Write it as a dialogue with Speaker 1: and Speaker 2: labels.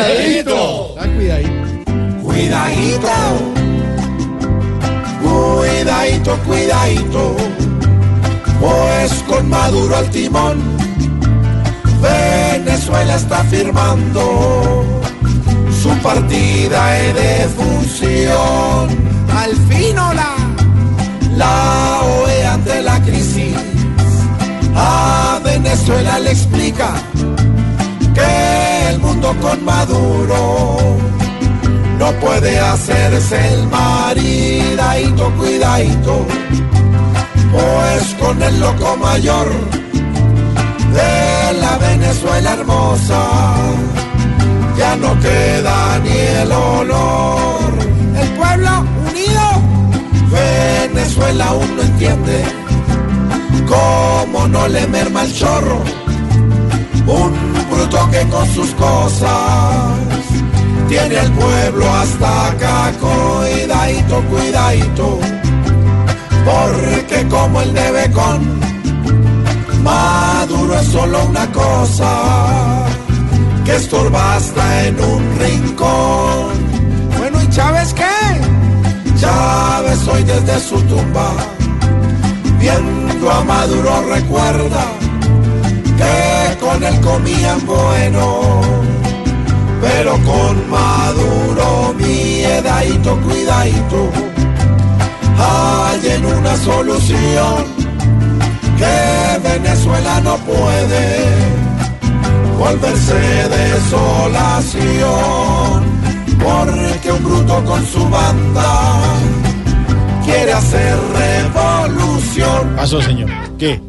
Speaker 1: cuidadito.
Speaker 2: Ah, cuidadito.
Speaker 1: Cuidadito. Cuidadito, cuidadito. Pues con Maduro al timón, Venezuela está firmando su partida de fusión.
Speaker 2: Al fin, hola.
Speaker 1: La OE ante la crisis a Venezuela le explica con Maduro no puede hacerse el maridadito, cuidadito, pues con el loco mayor de la Venezuela hermosa ya no queda ni el olor.
Speaker 2: El pueblo unido.
Speaker 1: Venezuela aún no entiende cómo no le merma el chorro. Con sus cosas tiene al pueblo hasta acá. Cuidadito, cuidadito, porque como el debe con Maduro es solo una cosa que estorba hasta en un rincón.
Speaker 2: Bueno, ¿y Chávez qué?
Speaker 1: Chávez hoy desde su tumba, viendo a Maduro recuerda él comían bueno, pero con Maduro miedadito, cuidadito, hay en una solución que Venezuela no puede volverse desolación porque un bruto con su banda quiere hacer revolución.
Speaker 2: Pasó, señor. ¿Qué?